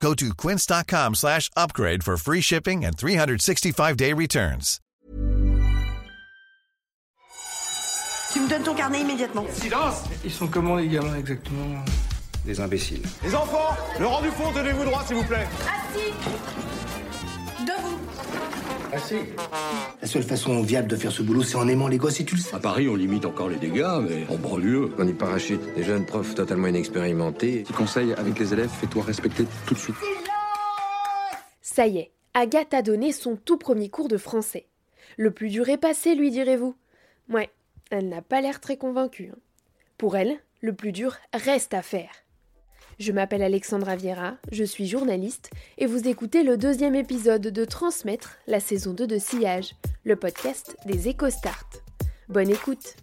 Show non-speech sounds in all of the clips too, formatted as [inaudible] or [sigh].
Go to quince.com slash upgrade for free shipping and 365-day returns. Tu me donnes ton carnet immédiatement. Silence Ils sont comment les gamins exactement? Des imbéciles. Les enfants, le rang du fond, tenez-vous droit s'il vous plaît. Assis Debout La seule façon viable de faire ce boulot, c'est en aimant les gosses et tu le sais. À Paris, on limite encore les dégâts, mais en banlieue. On y parachute des jeunes profs totalement inexpérimentés. Petit conseil avec les élèves, fais-toi respecter tout de suite. Ça y est, Agathe a donné son tout premier cours de français. Le plus dur est passé, lui direz-vous. Ouais, elle n'a pas l'air très convaincue. hein. Pour elle, le plus dur reste à faire. Je m'appelle Alexandra Viera, je suis journaliste et vous écoutez le deuxième épisode de Transmettre, la saison 2 de Sillage, le podcast des EcoStart. Bonne écoute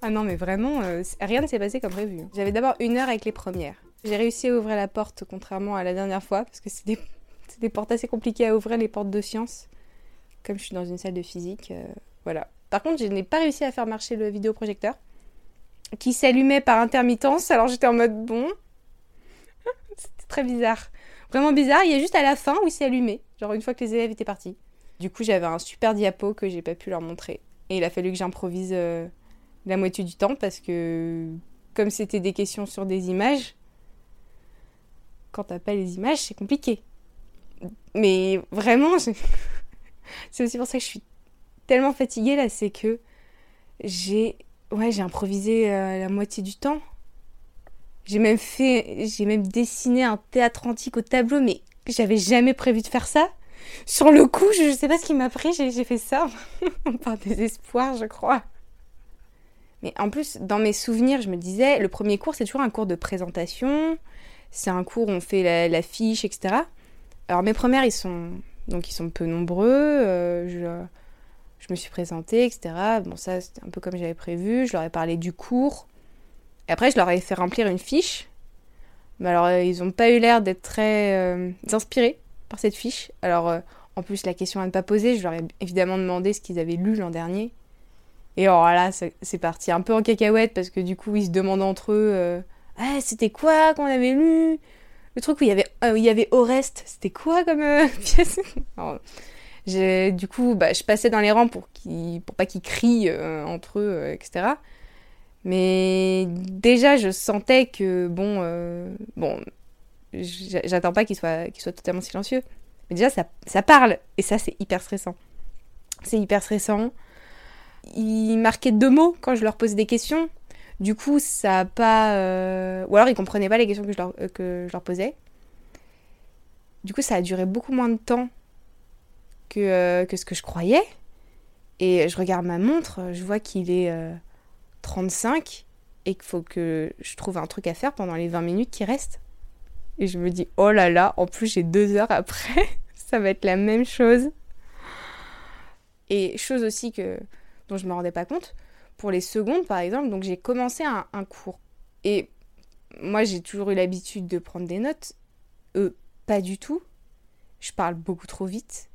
Ah non, mais vraiment, euh, rien ne s'est passé comme prévu. J'avais d'abord une heure avec les premières. J'ai réussi à ouvrir la porte, contrairement à la dernière fois, parce que c'est des, c'est des portes assez compliquées à ouvrir, les portes de sciences. Comme je suis dans une salle de physique, euh, voilà. Par contre, je n'ai pas réussi à faire marcher le vidéoprojecteur, qui s'allumait par intermittence, alors j'étais en mode bon. [laughs] C'était très bizarre. Vraiment bizarre, il y a juste à la fin où il s'est allumé, genre une fois que les élèves étaient partis. Du coup, j'avais un super diapo que j'ai pas pu leur montrer. Et il a fallu que j'improvise euh, la moitié du temps parce que comme c'était des questions sur des images, quand t'as pas les images, c'est compliqué. Mais vraiment, [laughs] c'est aussi pour ça que je suis tellement fatiguée là, c'est que j'ai ouais, improvisé euh, la moitié du temps. J'ai même fait j'ai même dessiné un théâtre antique au tableau mais j'avais jamais prévu de faire ça. Sur le coup, je, je sais pas ce qui m'a pris, j'ai fait ça [laughs] par désespoir, je crois. Mais en plus, dans mes souvenirs, je me disais, le premier cours, c'est toujours un cours de présentation. C'est un cours où on fait la fiche, etc. Alors mes premières, ils sont donc ils sont peu nombreux. euh, je, me suis présentée, etc. Bon, ça, c'était un peu comme j'avais prévu. Je leur ai parlé du cours. Et après, je leur ai fait remplir une fiche. Mais alors, euh, ils n'ont pas eu l'air d'être très euh, inspirés par cette fiche. Alors, en plus, la question à ne pas poser, je leur ai évidemment demandé ce qu'ils avaient lu l'an dernier. Et alors là, c'est parti un peu en cacahuète parce que du coup, ils se demandent entre eux Ah, c'était quoi qu'on avait lu? Le truc où il y avait, euh, où il y avait Oreste, c'était quoi comme euh, [laughs] pièce? Du coup, bah, je passais dans les rangs pour, qu'ils, pour pas qu'ils crient euh, entre eux, etc. Mais déjà, je sentais que, bon, bon j'a- j'attends pas qu'ils soient, qu'ils soient totalement silencieux. Mais déjà, ça, ça parle. Et ça, c'est hyper stressant. C'est hyper stressant. Ils marquaient deux mots quand je leur posais des questions. Du coup, ça a pas. euh, Ou alors, ils comprenaient pas les questions que je leur, euh, que je leur posais. Du coup, ça a duré beaucoup moins de temps que, euh, ce que je croyais. Et je regarde ma montre, je vois qu'il est euh, 35 et qu'il faut que je trouve un truc à faire pendant les 20 minutes qui restent. Et je me dis, oh là là, en plus j'ai deux heures après, [laughs] ça va être la même chose. Et chose aussi que dont je me rendais pas compte, pour les secondes par exemple, donc j'ai commencé un, un cours. Et moi j'ai toujours eu l'habitude de prendre des notes. Eux, pas du tout. Je parle beaucoup trop vite.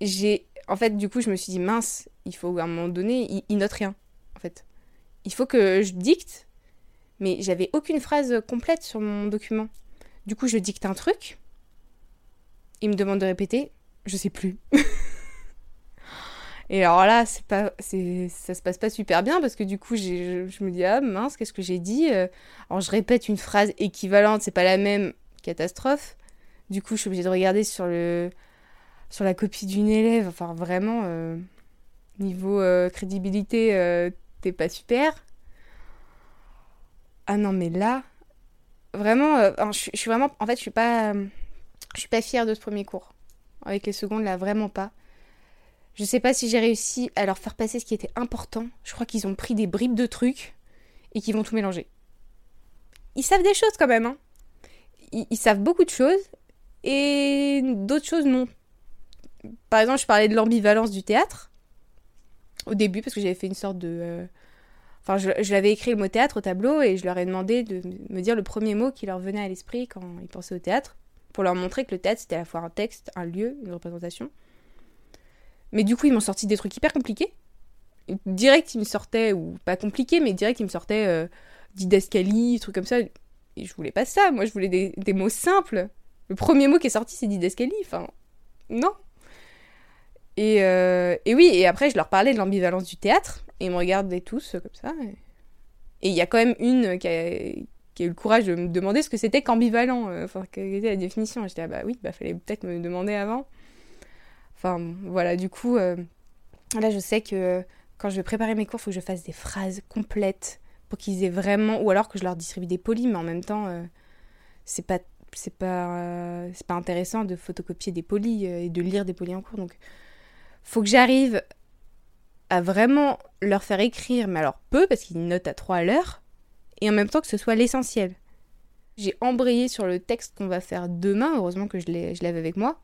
J'ai, en fait, du coup, je me suis dit mince, il faut à un moment donné, ils, ils notent rien. En fait, il faut que je dicte mais j'avais aucune phrase complète sur mon document. Du coup, je dicte un truc. Il me demande de répéter. Je sais plus. [laughs] Et alors là, c'est pas, c'est, ça se passe pas super bien parce que du coup, je, je me dis ah mince, qu'est-ce que j'ai dit Euh, Alors je répète une phrase équivalente, c'est pas la même. Catastrophe. Du coup, je suis obligée de regarder sur le, sur la copie d'une élève. Enfin, vraiment, euh, niveau euh, crédibilité, t'es pas super. Ah non, mais là, vraiment, je, je suis vraiment, en fait, je suis pas, je suis pas fière de ce premier cours. Avec les secondes, là, vraiment pas. Je sais pas si j'ai réussi à leur faire passer ce qui était important. Je crois qu'ils ont pris des bribes de trucs et qui vont tout mélanger. Ils savent des choses quand même. Hein. Ils, ils savent beaucoup de choses et d'autres choses non. Par exemple, je parlais de l'ambivalence du théâtre au début parce que j'avais fait une sorte de. euh, Enfin, je, je l'avais écrit le mot théâtre au tableau et je leur ai demandé de me dire le premier mot qui leur venait à l'esprit quand ils pensaient au théâtre, pour leur montrer que le théâtre c'était à la fois un texte, un lieu, une représentation. Mais du coup, ils m'ont sorti des trucs hyper compliqués. Direct, ils me sortaient, ou pas compliqués, mais direct, ils me sortaient euh, didascalie, trucs comme ça. Et je voulais pas ça, moi je voulais des, mots simples. Le premier mot qui est sorti, c'est didascalie, enfin, non. Et, euh, et oui, et après, je leur parlais de l'ambivalence du théâtre, et ils me regardaient tous euh, comme ça. Et il y a quand même une qui a, qui a eu le courage de me demander ce que c'était qu'ambivalent, euh, enfin, quelle était la définition. J'étais, ah bah oui, bah fallait peut-être me demander avant. Enfin, voilà, du coup, euh, là, je sais que quand je vais préparer mes cours, il faut que je fasse des phrases complètes pour qu'ils aient vraiment, ou alors que je leur distribue des polis, mais en même temps, euh, c'est pas c'est pas euh, pas intéressant de photocopier des polis et de lire des polis en cours. Donc faut que j'arrive à vraiment leur faire écrire mais alors peu parce qu'ils notent à 3 à l'heure et en même temps que ce soit l'essentiel. J'ai embrayé sur le texte qu'on va faire demain heureusement que je l'avais avec moi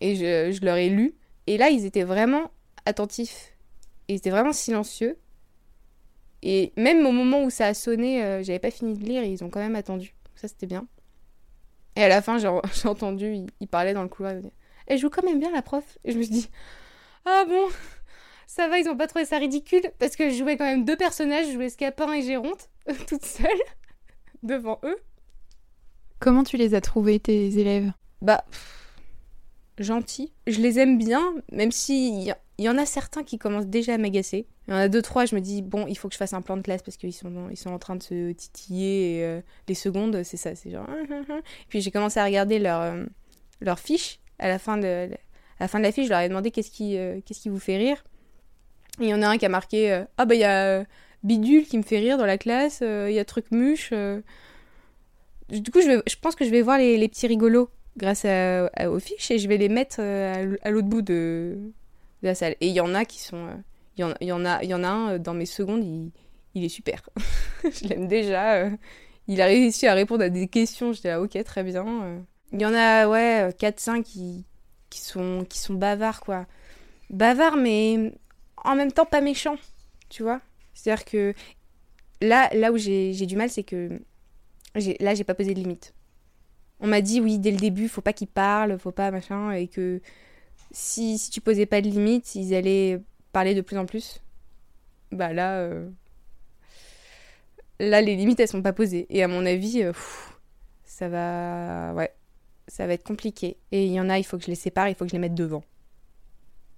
et je, je leur ai lu et là ils étaient vraiment attentifs ils étaient vraiment silencieux et même au moment où ça a sonné euh, j'avais pas fini de lire ils ont quand même attendu ça c'était bien et à la fin, [laughs] j'ai entendu, il, il parlait dans le couloir. Elle joue quand même bien la prof. Et je me suis dit, ah bon, ça va, ils ont pas trouvé ça ridicule? Parce que je jouais quand même deux personnages, je jouais Scapin et Géronte, [laughs] toute seule, [laughs] devant eux. Comment tu les as trouvés, tes élèves? Bah, pff, gentils. Je les aime bien, même s'il y, il y en a certains qui commencent déjà à m'agacer. Il y en a deux, trois, je me dis, bon, il faut que je fasse un plan de classe parce qu'ils sont, ils sont en train de se titiller. Et, euh, les secondes, c'est ça, c'est genre. Puis j'ai commencé à regarder leur, euh, leur fiche. À la, fin de, à la fin de la fiche, je leur ai demandé qu'est-ce qui, euh, qu'est-ce qui vous fait rire. Et il y en a un qui a marqué euh, Ah, bah, il y a Bidule qui me fait rire dans la classe, il y a Trucmuche. euh. Du coup, je, je pense que je vais voir les, les petits rigolos grâce à, à- aux fiches et je vais les mettre euh, à l'autre bout de, la salle. Et il y en a qui sont. euh, Il y, y, en a, y en a un euh, dans mes secondes, il, il est super. [laughs] je l'aime déjà. Il a réussi à répondre à des questions. J'étais là, ok, très bien. Il y en a, ouais, 4-5 qui, qui, sont, qui sont bavards, quoi. Bavards, mais en même temps pas méchants, tu vois. C'est-à-dire que là, là où j'ai du mal, c'est que là, j'ai pas posé de limite. On m'a dit, oui, dès le début, faut pas qu'ils parlent, faut pas machin, et que si, si tu posais pas de limite, ils allaient parler de plus en plus. Bah là, euh, là, les limites, elles sont pas posées. Et à mon avis, euh, ça va, ouais, ça va être compliqué. Et il y en a, il faut que je les sépare, il faut que je les mette devant.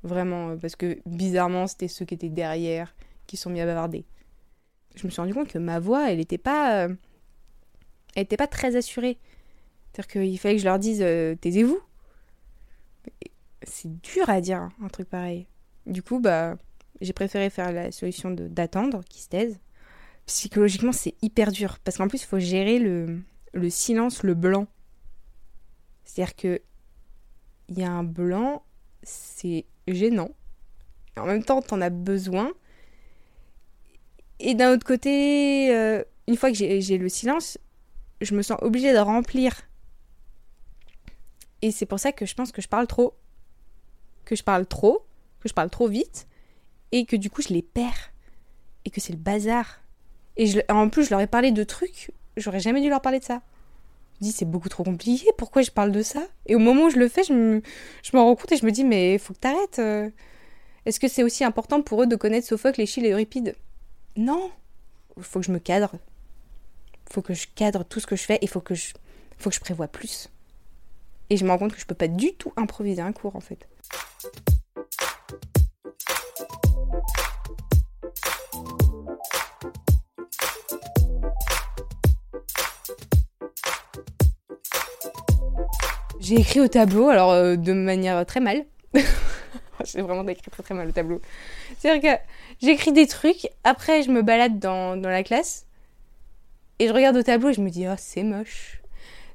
Vraiment, euh, parce que bizarrement, c'était ceux qui étaient derrière qui sont mis à bavarder. Je me suis rendu compte que ma voix, elle était pas, elle était pas très assurée. C'est-à-dire qu'il fallait que je leur dise, euh, taisez-vous. C'est dur à dire un truc pareil. Du coup, bah, j'ai préféré faire la solution d'attendre qu'ils se taisent. Psychologiquement, c'est hyper dur parce qu'en plus, il faut gérer le, le silence, le blanc. C'est-à-dire que il y a un blanc, c'est gênant. En même temps, t'en as besoin. Et d'un autre côté, euh, une fois que j'ai le silence, je me sens obligée de remplir. Et c'est pour ça que je pense que je parle trop. Que je parle trop, que je parle trop vite, et que du coup je les perds. Et que c'est le bazar. Et en plus, je leur ai parlé de trucs, j'aurais jamais dû leur parler de ça. Je dis, c'est beaucoup trop compliqué, pourquoi je parle de ça? Et au moment où je le fais, je me, m'en rends compte et je me dis, mais faut que t'arrêtes. euh. Est-ce que c'est aussi important pour eux de connaître Sophocle, Échille et Euripide Non faut que je me cadre. Faut que je cadre tout ce que je fais, il faut que je, faut que je prévoie plus. Et je me rends compte que je peux pas du tout improviser un cours en fait. J'ai écrit au tableau, alors euh, de manière très mal. [laughs] j'ai vraiment écrit très très mal au tableau. C'est-à-dire que j'écris des trucs, après je me balade dans, dans la classe, et je regarde au tableau et je me dis, oh c'est moche.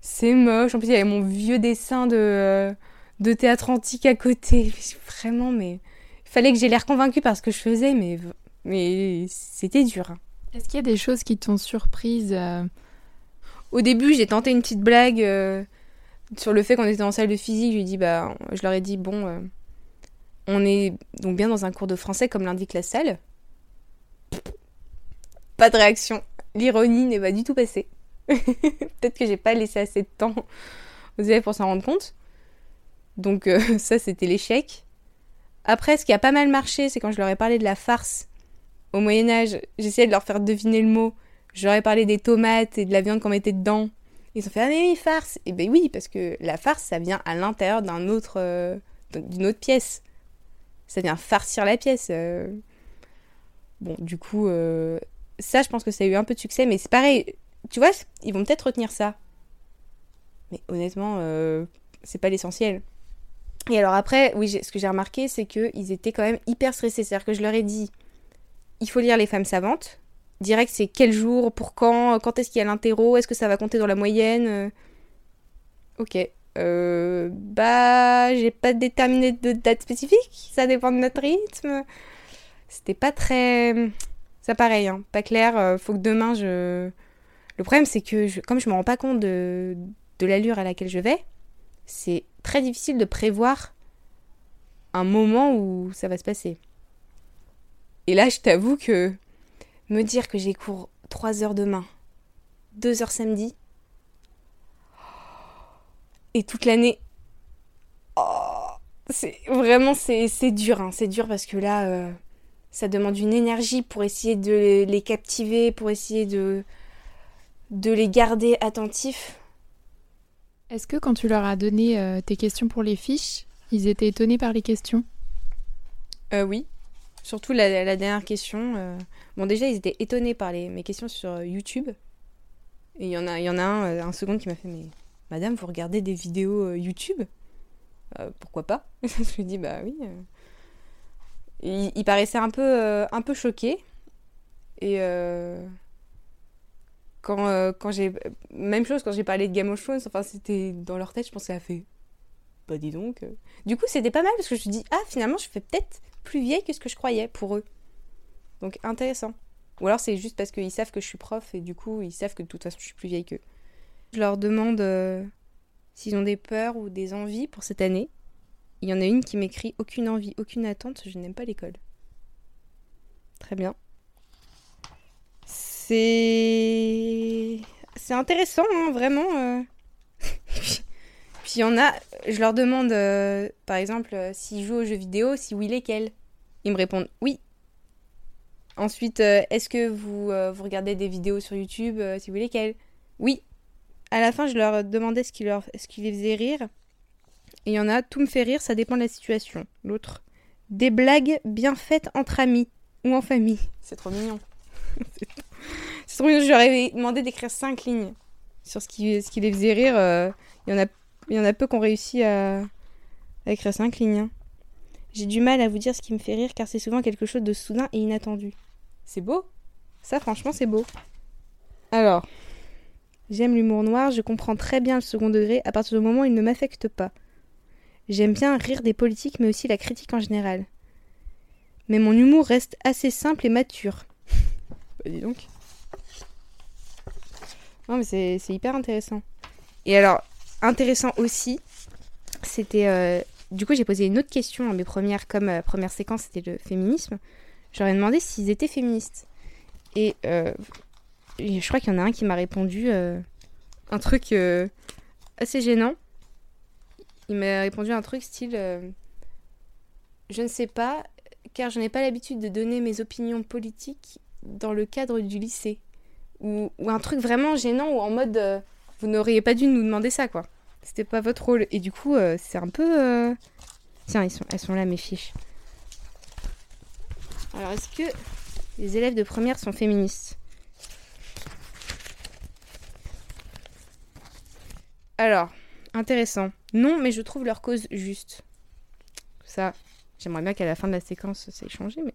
C'est moche. En plus, il y avait mon vieux dessin de, euh, de théâtre antique à côté. [laughs] Vraiment, mais. Il fallait que j'ai l'air convaincue par ce que je faisais, mais, mais c'était dur. hein. Est-ce qu'il y a des choses qui t'ont surprise euh? Au début, j'ai tenté une petite blague euh, sur le fait qu'on était en salle de physique. Je, lui dit, bah, je leur ai dit, bon, on est donc bien dans un cours de français comme l'indique la salle. Pas de réaction. L'ironie n'est pas du tout passée. [laughs] Peut-être que j'ai pas laissé assez de temps aux élèves pour s'en rendre compte. Donc euh, [laughs] ça, c'était l'échec. Après, ce qui a pas mal marché, c'est quand je leur ai parlé de la farce. Au Moyen Âge, j'essayais de leur faire deviner le mot. Je leur ai parlé des tomates et de la viande qu'on mettait dedans. Ils ont fait ah mais oui farce. Et ben oui parce que la farce ça vient à l'intérieur d'un autre euh, d'une autre pièce. Ça vient farcir la pièce. euh. Bon du coup ça je pense que ça a eu un peu de succès mais c'est pareil. Tu vois ils vont peut-être retenir ça. Mais honnêtement euh, c'est pas l'essentiel. Et alors après, oui, ce que j'ai remarqué, c'est qu'ils étaient quand même hyper stressés. C'est-à-dire que je leur ai dit, il faut lire Les femmes savantes. Direct, c'est quel jour, pour quand, quand est-ce qu'il y a l'interro, est-ce que ça va compter dans la moyenne? Euh. Ok. Euh, bah, j'ai pas déterminé de date spécifique, ça dépend de notre rythme. C'était pas très. Ça pareil, hein, pas clair. faut que demain je. Le problème, c'est que comme je me rends pas compte de, de l'allure à laquelle je vais, c'est très difficile de prévoir un moment où ça va se passer. Et là, je t'avoue que me dire que j'ai cours 3 heures demain, 2 heures samedi, et toute l'année, oh, c'est vraiment c'est c'est dur, hein, c'est dur parce que là, euh, ça demande une énergie pour essayer de les captiver, pour essayer de de les garder attentifs. Est-ce que quand tu leur as donné euh, tes questions pour les fiches, ils étaient étonnés par les questions? Euh, oui. Surtout la, la dernière question. euh, Bon, déjà, ils étaient étonnés par les, mes questions sur euh, YouTube. Et il y en a, il y en a un, un second qui m'a fait Mais madame, vous regardez des vidéos euh, YouTube? Euh, Pourquoi pas [laughs] Je lui ai dit Bah oui. euh. Il, il paraissait un peu, euh, un peu choqué. Et euh, quand, euh, quand j'ai. Même chose quand j'ai parlé de Game of Thrones, enfin, c'était dans leur tête, je ça a fait. Bah dis donc. euh. Du coup, c'était pas mal parce que je me suis dit Ah, finalement, je fais peut-être plus vieille que ce que je croyais pour eux. Donc intéressant. Ou alors c'est juste parce qu'ils savent que je suis prof et du coup ils savent que de toute façon je suis plus vieille qu'eux. Je leur demande euh, s'ils ont des peurs ou des envies pour cette année. Il y en a une qui m'écrit aucune envie, aucune attente, je n'aime pas l'école. Très bien. C'est c'est intéressant hein, vraiment. euh. [laughs] Puis il y en a, je leur demande euh, par exemple euh, s'ils jouent aux jeux vidéo, si oui lesquels? Ils me répondent oui. Ensuite, euh, est-ce que vous, vous regardez des vidéos sur YouTube Si oui, lesquelles Oui. À la fin, je leur demandais ce qui, leur, ce qui les faisait rire. Et il y en a, tout me fait rire, ça dépend de la situation. L'autre, des blagues bien faites entre amis ou en famille. C'est trop mignon. [laughs] Ai demandé d'écrire cinq lignes sur ce qui, ce qui les faisait rire. euh, Il y en a, il y en a peu qui ont réussi à, à écrire cinq lignes. hein. J'ai du mal à vous dire ce qui me fait rire car c'est souvent quelque chose de soudain et inattendu. C'est beau? Ça, franchement, c'est beau. Alors, j'aime l'humour noir, je comprends très bien le second degré à partir du moment où il ne m'affecte pas. J'aime bien rire des politiques, mais aussi la critique en général. Mais mon humour reste assez simple et mature. bah, dis donc. Non, mais c'est hyper intéressant. Et alors, intéressant aussi, c'était. euh, du coup, j'ai posé une autre question à mes premières, comme euh, première séquence, c'était le féminisme. J'aurais demandé s'ils étaient féministes. Et euh, je crois qu'il y en a un qui m'a répondu un truc assez gênant. Il m'a répondu un truc style Je ne sais pas, car je n'ai pas l'habitude de donner mes opinions politiques dans le cadre du lycée. Ou, un truc vraiment gênant, ou en mode euh, Vous n'auriez pas dû nous demander ça, quoi. C'était pas votre rôle. Et du coup, euh, c'est un peu. euh, Tiens, sont, elles sont là, mes fiches. Alors, est-ce que les élèves de première sont féministes? Alors, intéressant. Non, mais je trouve leur cause juste. Ça, j'aimerais bien qu'à la fin de la séquence, ça ait changé, mais.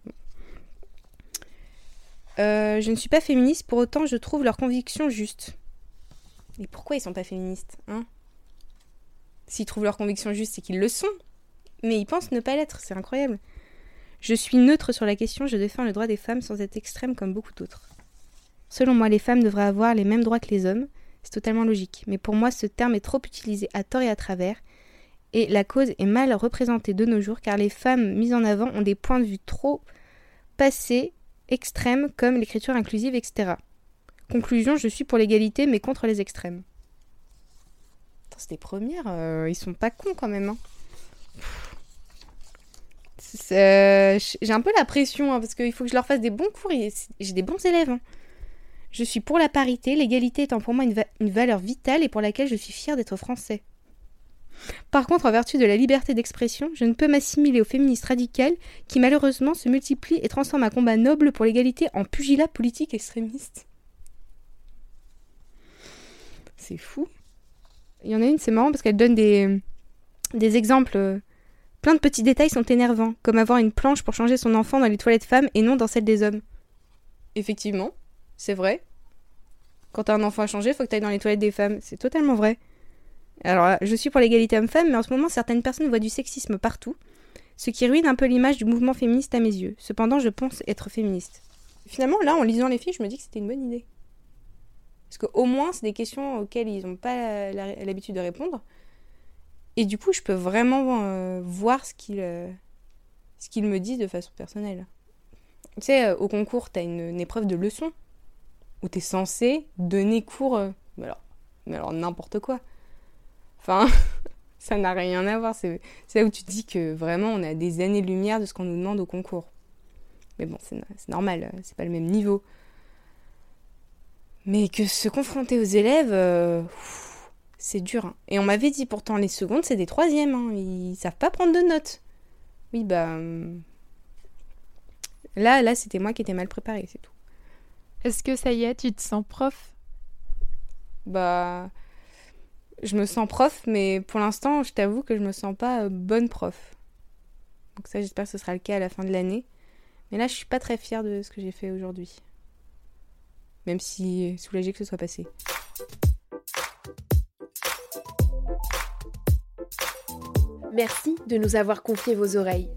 Euh, je ne suis pas féministe, pour autant, je trouve leurs convictions justes. Et pourquoi ils sont pas féministes, hein? S'ils trouvent leurs convictions justes, c'est qu'ils le sont. Mais ils pensent ne pas l'être, c'est incroyable. Je suis neutre sur la question, je défends le droit des femmes sans être extrême comme beaucoup d'autres. Selon moi, les femmes devraient avoir les mêmes droits que les hommes. C'est totalement logique. Mais pour moi, ce terme est trop utilisé à tort et à travers. Et la cause est mal représentée de nos jours car les femmes mises en avant ont des points de vue trop passés, extrêmes, comme l'écriture inclusive, etc. Conclusion, je suis pour l'égalité mais contre les extrêmes. C'était premières, euh, ils sont pas cons quand même. Hein. J'ai un peu la pression hein, parce qu'il faut que je leur fasse des bons cours j'ai des bons élèves. Hein. Je suis pour la parité, l'égalité étant pour moi une, une, valeur vitale et pour laquelle je suis fière d'être français. Par contre, en vertu de la liberté d'expression, je ne peux m'assimiler aux féministes radicales qui malheureusement se multiplient et transforment un combat noble pour l'égalité en pugilat politique extrémiste. C'est fou. Il y en a une, c'est marrant parce qu'elle donne des, des exemples. Plein de petits détails sont énervants, comme avoir une planche pour changer son enfant dans les toilettes femmes et non dans celles des hommes. Effectivement, c'est vrai. Quand t'as un enfant à changer, faut que t'ailles dans les toilettes des femmes. C'est totalement vrai. Alors, je suis pour l'égalité homme-femme, mais en ce moment, certaines personnes voient du sexisme partout, ce qui ruine un peu l'image du mouvement féministe à mes yeux. Cependant, je pense être féministe. Finalement, là, en lisant les filles, je me dis que c'était une bonne idée. Parce qu'au moins, c'est des questions auxquelles ils n'ont pas l'habitude de répondre. Et du coup, je peux vraiment euh, voir ce qu'ils euh, ce me disent de façon personnelle. Tu sais, euh, au concours, tu as une, épreuve de leçon où tu es censé donner cours. mais alors n'importe quoi. Enfin, [laughs] ça n'a rien à voir. C'est là où tu te dis que vraiment, on a des années-lumière de ce qu'on nous demande au concours. Mais bon, c'est normal, c'est pas le même niveau. Mais que se confronter aux élèves, euh, c'est dur. Hein. Et on m'avait dit pourtant les secondes, c'est des troisièmes. Hein. Ils savent pas prendre de notes. Oui, bah. Hum. Là, là c'était moi qui étais mal préparée, c'est tout. Est-ce que ça y est, tu te sens prof? Bah. Je me sens prof, mais pour l'instant, je t'avoue que je me sens pas euh, bonne prof. Donc, ça, j'espère que ce sera le cas à la fin de l'année. Mais là, je suis pas très fière de ce que j'ai fait aujourd'hui même si soulagé que ce soit passé. Merci de nous avoir confié vos oreilles.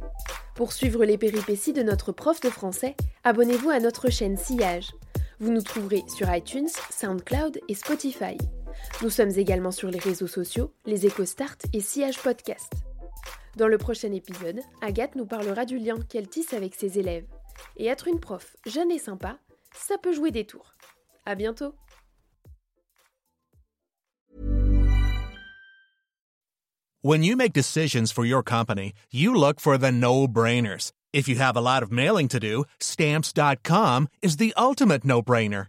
Pour suivre les péripéties de notre prof de français, abonnez-vous à notre chaîne Sillage. Vous nous trouverez sur iTunes, SoundCloud et Spotify. Nous sommes également sur les réseaux sociaux, les EcoStart et Sillage Podcast. Dans le prochain épisode, Agathe nous parlera du lien qu'elle tisse avec ses élèves. Et être une prof jeune et sympa, ça peut jouer des tours. À bientôt. When you make decisions for your company, you look for the no-brainers. If you have a lot of mailing to do, stamps.com is the ultimate no-brainer.